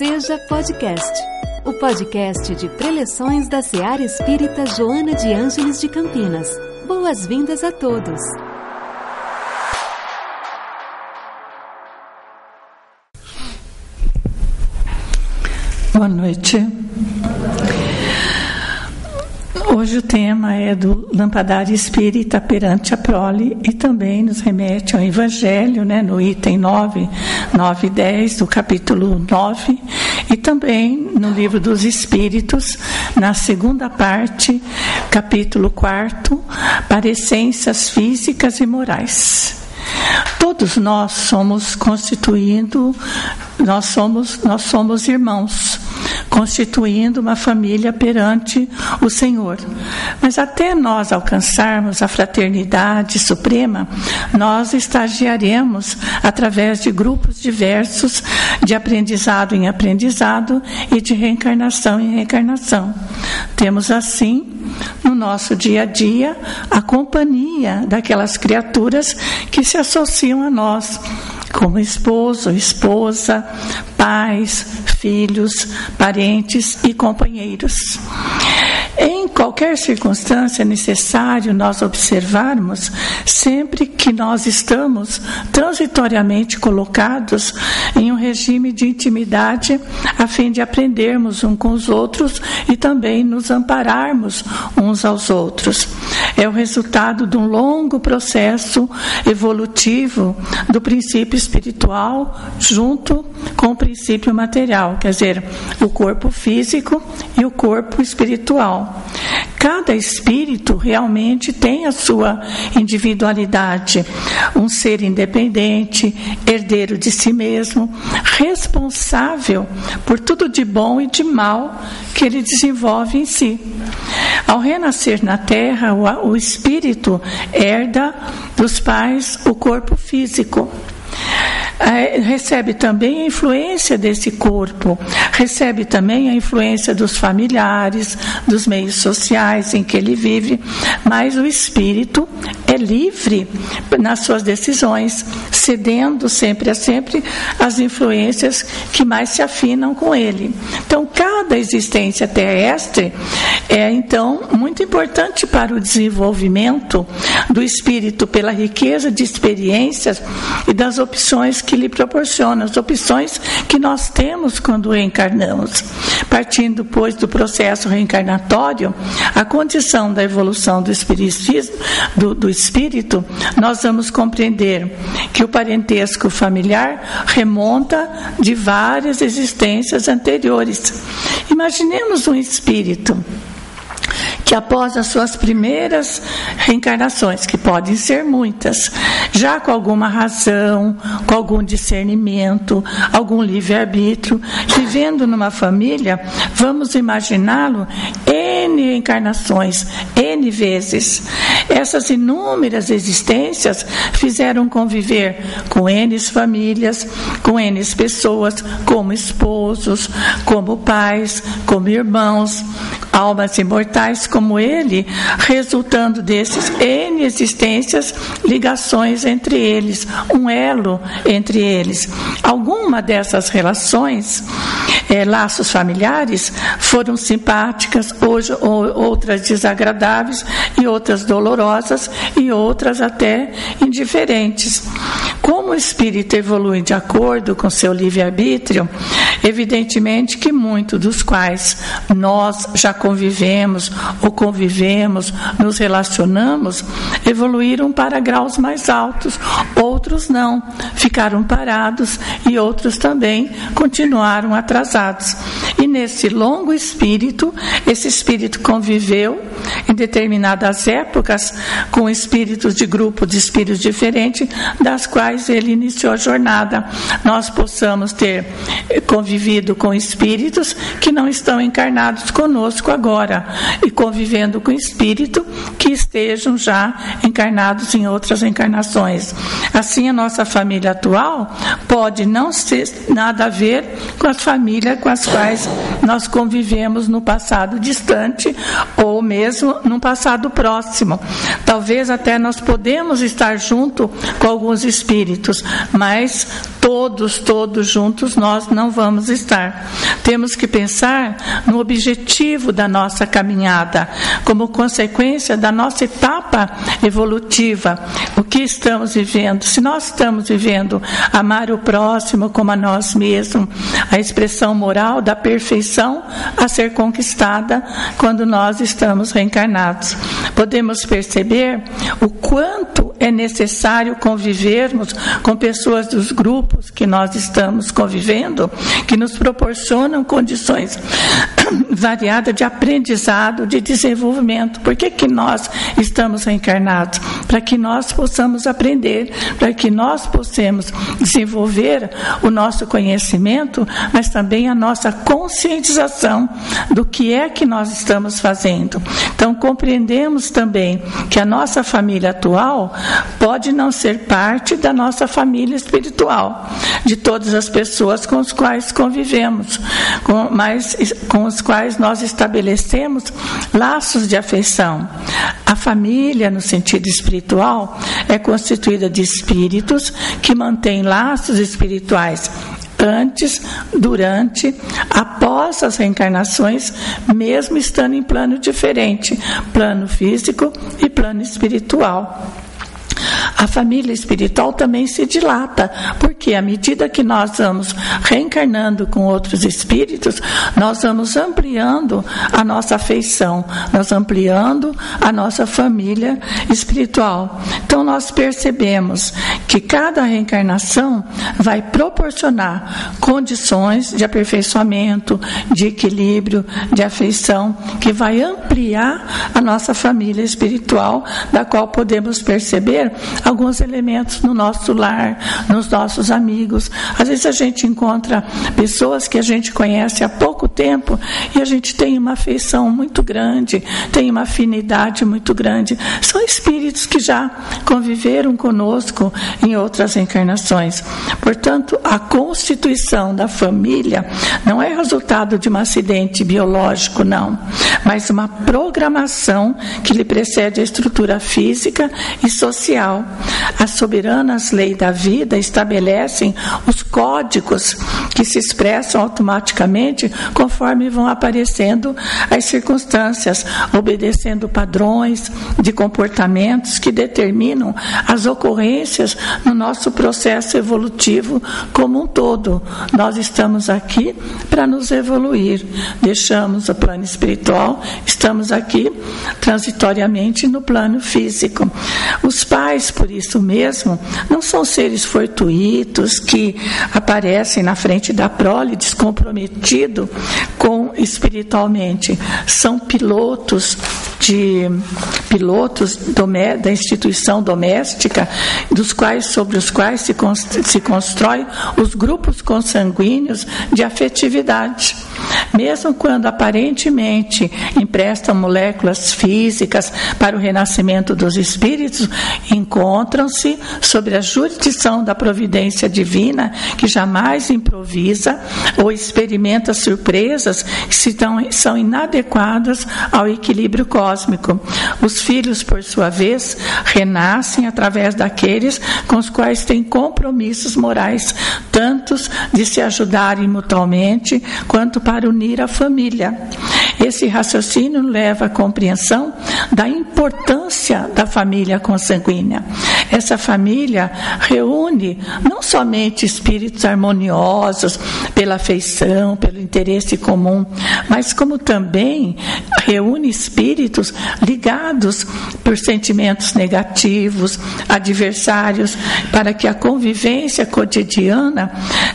Seja Podcast, o podcast de preleções da Seara Espírita Joana de Ângeles de Campinas. Boas-vindas a todos. Boa noite. Hoje o tema é do Lampadário Espírita perante a prole e também nos remete ao Evangelho, né, no item 9, 9 e 10 do capítulo 9 e também no Livro dos Espíritos, na segunda parte, capítulo 4, parecências físicas e morais. Todos nós somos constituindo, nós somos, nós somos irmãos constituindo uma família perante o Senhor. Mas até nós alcançarmos a fraternidade suprema, nós estagiaremos através de grupos diversos de aprendizado em aprendizado e de reencarnação em reencarnação. Temos assim no nosso dia a dia a companhia daquelas criaturas que se associam a nós como esposo, esposa, pais, filhos, parentes e companheiros. Em qualquer circunstância é necessário nós observarmos sempre que nós estamos transitoriamente colocados em um regime de intimidade a fim de aprendermos uns com os outros e também nos ampararmos uns aos outros. É o resultado de um longo processo evolutivo do princípio espiritual junto com o princípio material, quer dizer, o corpo físico e o corpo espiritual. Cada espírito realmente tem a sua individualidade, um ser independente, herdeiro de si mesmo, responsável por tudo de bom e de mal que ele desenvolve em si. Ao renascer na terra, o espírito herda dos pais o corpo físico. É, recebe também a influência desse corpo, recebe também a influência dos familiares, dos meios sociais em que ele vive, mas o espírito é livre nas suas decisões, cedendo sempre a sempre as influências que mais se afinam com ele. Então, cada existência terrestre é então muito importante para o desenvolvimento do espírito pela riqueza de experiências e das opções que lhe proporciona, as opções que nós temos quando reencarnamos. Partindo, pois, do processo reencarnatório, a condição da evolução do espiritismo, do, do espírito, nós vamos compreender que o parentesco familiar remonta de várias existências anteriores. Imaginemos um espírito que após as suas primeiras reencarnações, que podem ser muitas, já com alguma razão, com algum discernimento, algum livre-arbítrio, vivendo numa família, vamos imaginá-lo N encarnações, N vezes. Essas inúmeras existências fizeram conviver com N famílias, com N pessoas, como esposos, como pais, como irmãos, almas imortais como ele, resultando desses N existências, ligações entre eles, um elo entre eles. Alguma dessas relações, é, laços familiares, foram simpáticas, hoje outras desagradáveis e outras dolorosas e outras até indiferentes. Como o espírito evolui de acordo com seu livre-arbítrio, evidentemente que muitos dos quais nós já convivemos ou convivemos, nos relacionamos, evoluíram para graus mais altos, outros não, ficaram parados e outros também continuaram atrasados. E nesse longo espírito, esse espírito conviveu em determinadas épocas com espíritos de grupo de espíritos diferentes, das quais ele iniciou a jornada. Nós possamos ter convivido com espíritos que não estão encarnados conosco agora e convivendo com espírito que estejam já encarnados em outras encarnações. Assim, a nossa família atual pode não ter nada a ver com as famílias com as quais nós convivemos no passado distante ou ou mesmo num passado próximo. Talvez até nós podemos estar junto com alguns espíritos, mas todos, todos juntos nós não vamos estar. Temos que pensar no objetivo da nossa caminhada, como consequência da nossa etapa evolutiva, o que estamos vivendo. Se nós estamos vivendo amar o próximo como a nós mesmos, a expressão moral da perfeição a ser conquistada quando nós estamos reencarnados. Podemos perceber o quanto é necessário convivermos com pessoas dos grupos que nós estamos convivendo, que nos proporcionam condições variadas de aprendizado, de desenvolvimento. Por que, que nós estamos reencarnados? Para que nós possamos aprender, para que nós possamos desenvolver o nosso conhecimento, mas também a nossa conscientização do que é que nós estamos fazendo. Então, compreendemos também que a nossa família atual pode não ser parte da nossa família espiritual, de todas as pessoas com as quais convivemos, com, mas com os quais nós estabelecemos laços de afeição. A família, no sentido espiritual, é constituída de espíritos que mantêm laços espirituais antes, durante, após as reencarnações, mesmo estando em plano diferente plano físico e plano espiritual a família espiritual também se dilata, porque à medida que nós vamos reencarnando com outros espíritos, nós vamos ampliando a nossa afeição, nós ampliando a nossa família espiritual. Então nós percebemos que cada reencarnação vai proporcionar condições de aperfeiçoamento, de equilíbrio, de afeição, que vai ampliar a nossa família espiritual, da qual podemos perceber alguns elementos no nosso lar, nos nossos amigos. Às vezes a gente encontra pessoas que a gente conhece há pouco tempo e a gente tem uma afeição muito grande, tem uma afinidade muito grande. São espíritos que já conviveram conosco em outras encarnações. Portanto, a constituição da família não é resultado de um acidente biológico, não, mas uma programação que lhe precede a estrutura física e social as soberanas leis da vida estabelecem os códigos que se expressam automaticamente conforme vão aparecendo as circunstâncias, obedecendo padrões de comportamentos que determinam as ocorrências no nosso processo evolutivo como um todo. Nós estamos aqui para nos evoluir. Deixamos o plano espiritual, estamos aqui transitoriamente no plano físico. Os pais, por isso mesmo, não são seres fortuitos que aparecem na frente da prole descomprometido com espiritualmente. São pilotos de pilotos da instituição doméstica, dos quais sobre os quais se, se constrói os grupos consanguíneos de afetividade. Mesmo quando aparentemente emprestam moléculas físicas para o renascimento dos espíritos, encontram-se sob a jurisdição da providência divina, que jamais improvisa ou experimenta surpresas que são inadequadas ao equilíbrio cósmico. Os filhos, por sua vez, renascem através daqueles com os quais têm compromissos morais, tantos de se ajudarem mutuamente, quanto para unir a família. Esse raciocínio leva à compreensão da importância da família consanguínea. Essa família reúne não somente espíritos harmoniosos pela afeição, pelo interesse comum, mas como também reúne espíritos ligados por sentimentos negativos, adversários, para que a convivência cotidiana,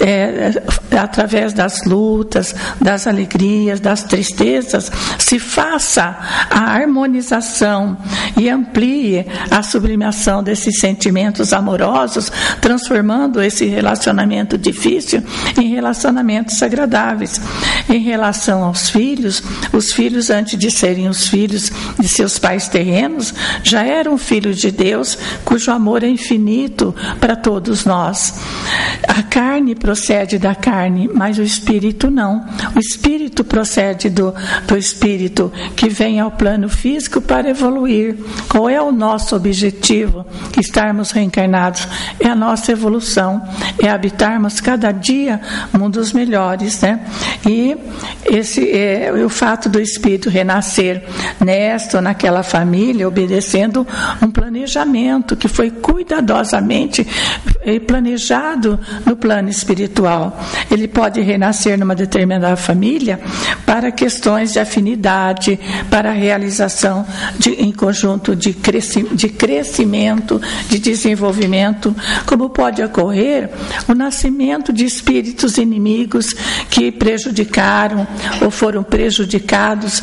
é, através das lutas, das alegrias, das tristezas, se faça a harmonização e amplie a sublimação desses sentimentos amorosos, transformando esse relacionamento difícil em relacionamentos agradáveis. Em relação aos filhos, os filhos, antes de serem os filhos de seus pais terrenos, já eram filhos de Deus, cujo amor é infinito para todos nós. A carne procede da carne, mas o espírito não. O espírito procede do, do espírito que vem ao plano físico para evoluir. Qual é o nosso objetivo? Estarmos reencarnados. É a nossa evolução, é habitarmos cada dia mundos melhores, né? E esse é o fato do espírito renascer nesta ou naquela família, obedecendo um planejamento que foi cuidadosamente eh, planejado no plano espiritual. Ele pode renascer numa determinada família para questões de afinidade, para a realização de, em conjunto de, cresci, de crescimento, de desenvolvimento, como pode ocorrer o nascimento de espíritos inimigos que prejudicaram ou foram prejudicados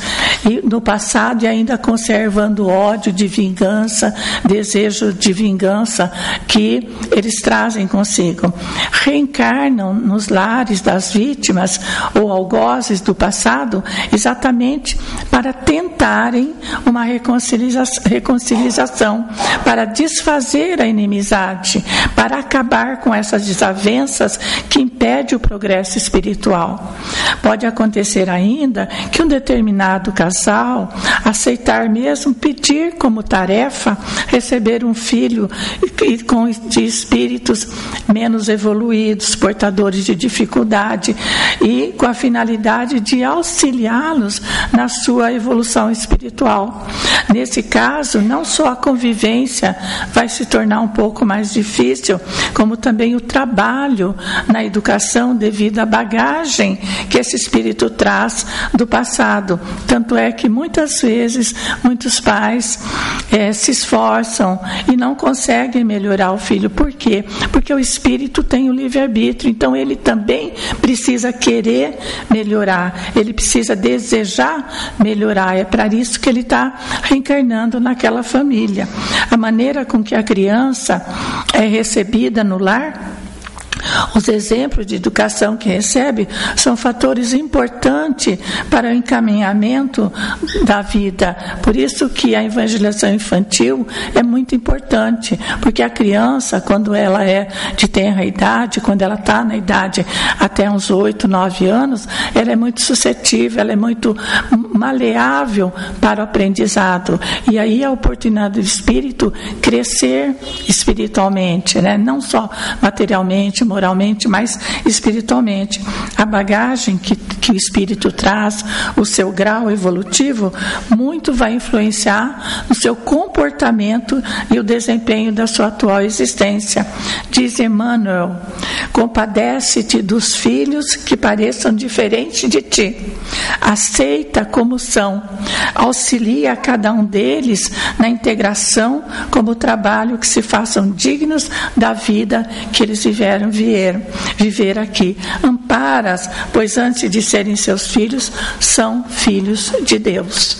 no passado e ainda conservando ódio de vingança, desejo de vingança que eles trazem consigo. Reencarnam nos lares das vítimas ou algozes do passado exatamente para tentarem uma reconciliação, para desfazer a inimizade, para acabar com essas desavenças que impedem o progresso espiritual. Pode acontecer ainda que um determinado casal aceitar mesmo pedir como tarefa receber um filho com de espíritos menos evoluídos, portadores de dificuldade e com a finalidade de auxiliá-los na sua evolução espiritual. Nesse caso, não só a convivência vai se tornar um pouco mais difícil, como também o trabalho na educação devido à bagagem que esse espírito traz do passado. Tanto é que muitas vezes muitos pais é, se esforçam e não conseguem melhorar o filho. Por quê? Porque o espírito tem o livre-arbítrio, então ele também precisa querer melhorar, ele precisa desejar melhorar. É para isso que ele está reencarnando naquela família. A maneira com que a criança é recebida no lar os exemplos de educação que recebe são fatores importantes para o encaminhamento da vida. Por isso que a evangelização infantil é muito importante, porque a criança, quando ela é de tenra idade, quando ela está na idade até uns 8, 9 anos, ela é muito suscetível, ela é muito maleável para o aprendizado. E aí a oportunidade do espírito crescer espiritualmente, né? não só materialmente, moralmente, mas espiritualmente. A bagagem que, que o espírito traz, o seu grau evolutivo, muito vai influenciar no seu comportamento e o desempenho da sua atual existência. Diz Emmanuel: compadece-te dos filhos que pareçam diferentes de ti. Aceita como são. Auxilia cada um deles na integração como trabalho que se façam dignos da vida que eles viveram viver, viver aqui. Amparas, pois antes de serem seus filhos, são filhos de Deus.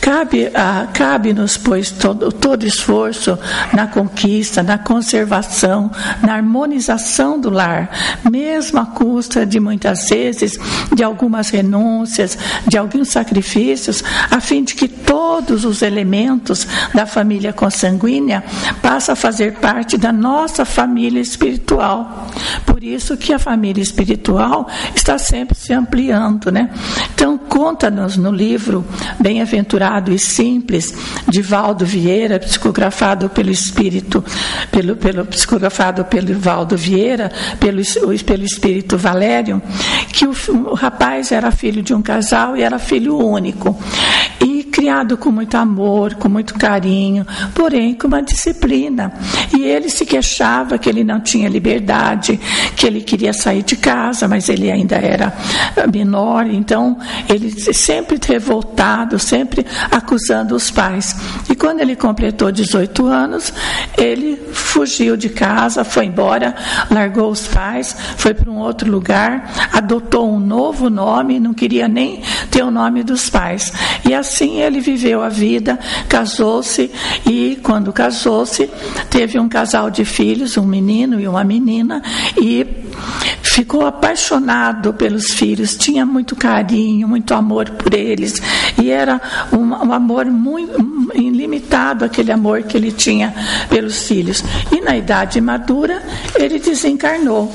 Cabe, ah, cabe-nos, pois, todo, todo esforço na conquista, na conservação, na harmonização do lar, mesmo à custa de muitas vezes de algumas renúncias, de alguns sacrifícios, a fim de que todos os elementos da família consanguínea passem a fazer parte da nossa família espiritual. Por isso que a família espiritual está sempre se ampliando, né? Então conta-nos no livro Bem-aventurado e simples de Valdo Vieira, psicografado pelo espírito, pelo, pelo psicografado pelo Valdo Vieira, pelo, pelo espírito Valério, que o, o rapaz era filho de um casal e era filho único. Criado com muito amor, com muito carinho, porém com uma disciplina. E ele se queixava que ele não tinha liberdade, que ele queria sair de casa, mas ele ainda era menor, então ele sempre revoltado, sempre acusando os pais. E quando ele completou 18 anos, ele fugiu de casa, foi embora, largou os pais, foi para um outro lugar, adotou um novo nome, não queria nem ter o nome dos pais. E assim ele ele viveu a vida, casou-se e, quando casou-se, teve um casal de filhos, um menino e uma menina, e ficou apaixonado pelos filhos, tinha muito carinho, muito amor por eles, e era um, um amor muito ilimitado aquele amor que ele tinha pelos filhos. E na idade madura, ele desencarnou.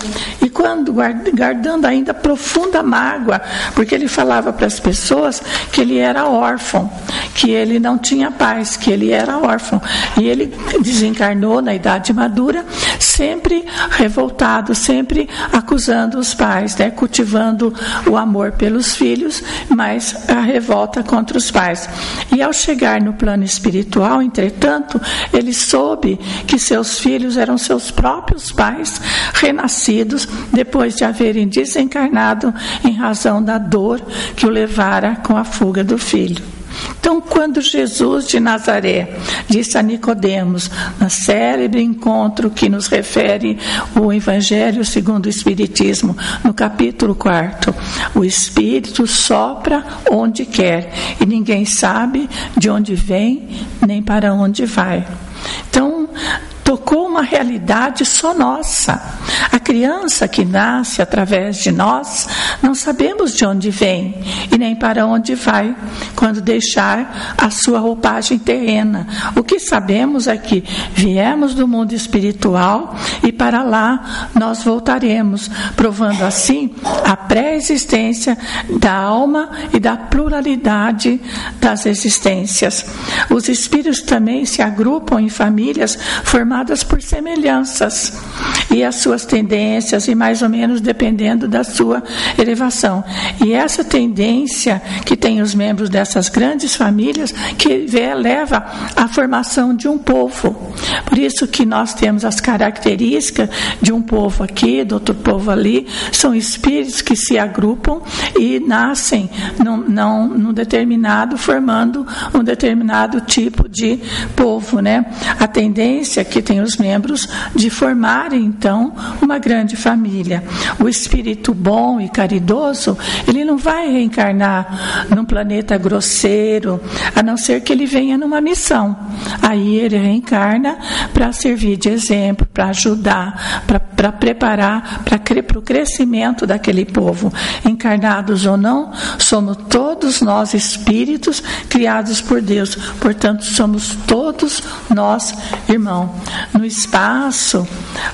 Quando, guardando ainda profunda mágoa, porque ele falava para as pessoas que ele era órfão, que ele não tinha paz, que ele era órfão. E ele desencarnou na idade madura, sempre revoltado, sempre acusando os pais, né? cultivando o amor pelos filhos, mas a revolta contra os pais. E ao chegar no plano espiritual, entretanto, ele soube que seus filhos eram seus próprios pais renascidos depois de haverem desencarnado em razão da dor que o levara com a fuga do filho. Então, quando Jesus de Nazaré disse a Nicodemos, no célebre encontro que nos refere o Evangelho segundo o Espiritismo, no capítulo 4, o Espírito sopra onde quer e ninguém sabe de onde vem nem para onde vai. Então, tocou uma realidade só nossa. Criança que nasce através de nós, não sabemos de onde vem e nem para onde vai quando deixar a sua roupagem terrena. O que sabemos é que viemos do mundo espiritual e para lá nós voltaremos, provando assim a pré-existência da alma e da pluralidade das existências. Os espíritos também se agrupam em famílias formadas por semelhanças e as suas tendências, e mais ou menos dependendo da sua elevação. E essa tendência que tem os membros dessas grandes famílias que leva à formação de um povo. Por isso que nós temos as características de um povo aqui, do outro povo ali, são espíritos que se agrupam e nascem num, num, num determinado, formando um determinado tipo de povo, né? A tendência que tem os membros de formarem então uma grande família. O espírito bom e caridoso, ele não vai reencarnar num planeta grosseiro, a não ser que ele venha numa missão. Aí ele reencarna para servir de exemplo, para ajudar, para preparar para o crescimento daquele povo. Encarnados ou não, somos todos nós espíritos criados por Deus. Portanto, somos todos nós irmãos. No espaço,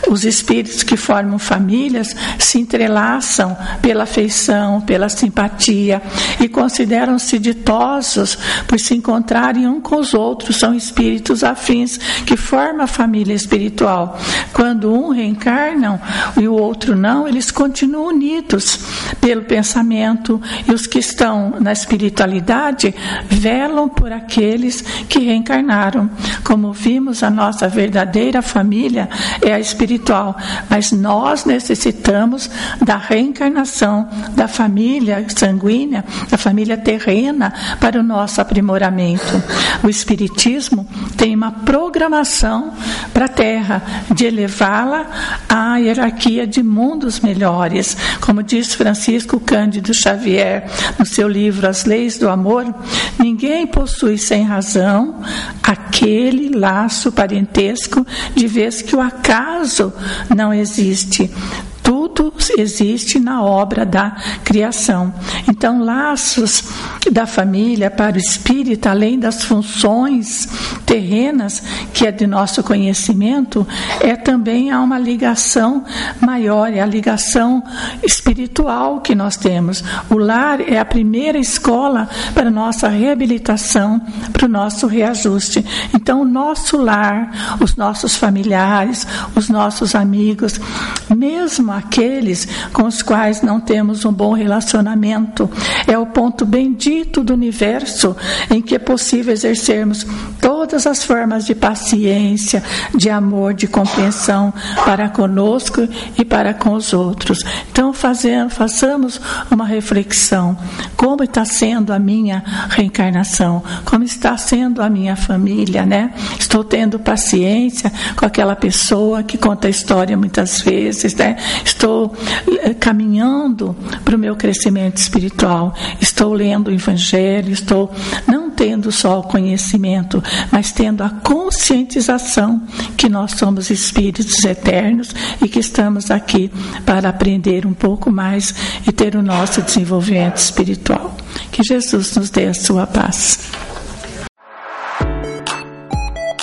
os espíritos que formam famílias se entrelaçam pela afeição, pela simpatia e consideram-se ditosos por se encontrarem um com os outros. São espíritos afins que formam a família espiritual. Quando um reencarna e o outro não, eles continuam unidos pelo pensamento e os que estão na espiritualidade velam por aqueles que reencarnaram. Como vimos, a nossa verdadeira verdadeira família é a espiritual, mas nós necessitamos da reencarnação da família sanguínea, da família terrena, para o nosso aprimoramento. O Espiritismo tem uma programação para a Terra de elevá-la à hierarquia de mundos melhores. Como diz Francisco Cândido Xavier no seu livro As Leis do Amor, ninguém possui sem razão aquele laço parentesco de vez que o acaso não existe existe na obra da criação. Então, laços da família para o espírito, além das funções terrenas, que é de nosso conhecimento, é também há uma ligação maior, é a ligação espiritual que nós temos. O lar é a primeira escola para nossa reabilitação, para o nosso reajuste. Então, o nosso lar, os nossos familiares, os nossos amigos, mesmo aqueles com os quais não temos um bom relacionamento. É o ponto bendito do universo em que é possível exercermos todas as formas de paciência, de amor, de compreensão para conosco e para com os outros. Então, fazendo, façamos uma reflexão. Como está sendo a minha reencarnação? Como está sendo a minha família, né? Estou tendo paciência com aquela pessoa que conta a história muitas vezes, né? Estou estou eh, caminhando para o meu crescimento espiritual, estou lendo o Evangelho, estou. Não tendo só o conhecimento, mas tendo a conscientização que nós somos espíritos eternos e que estamos aqui para aprender um pouco mais e ter o nosso desenvolvimento espiritual. Que Jesus nos dê a sua paz.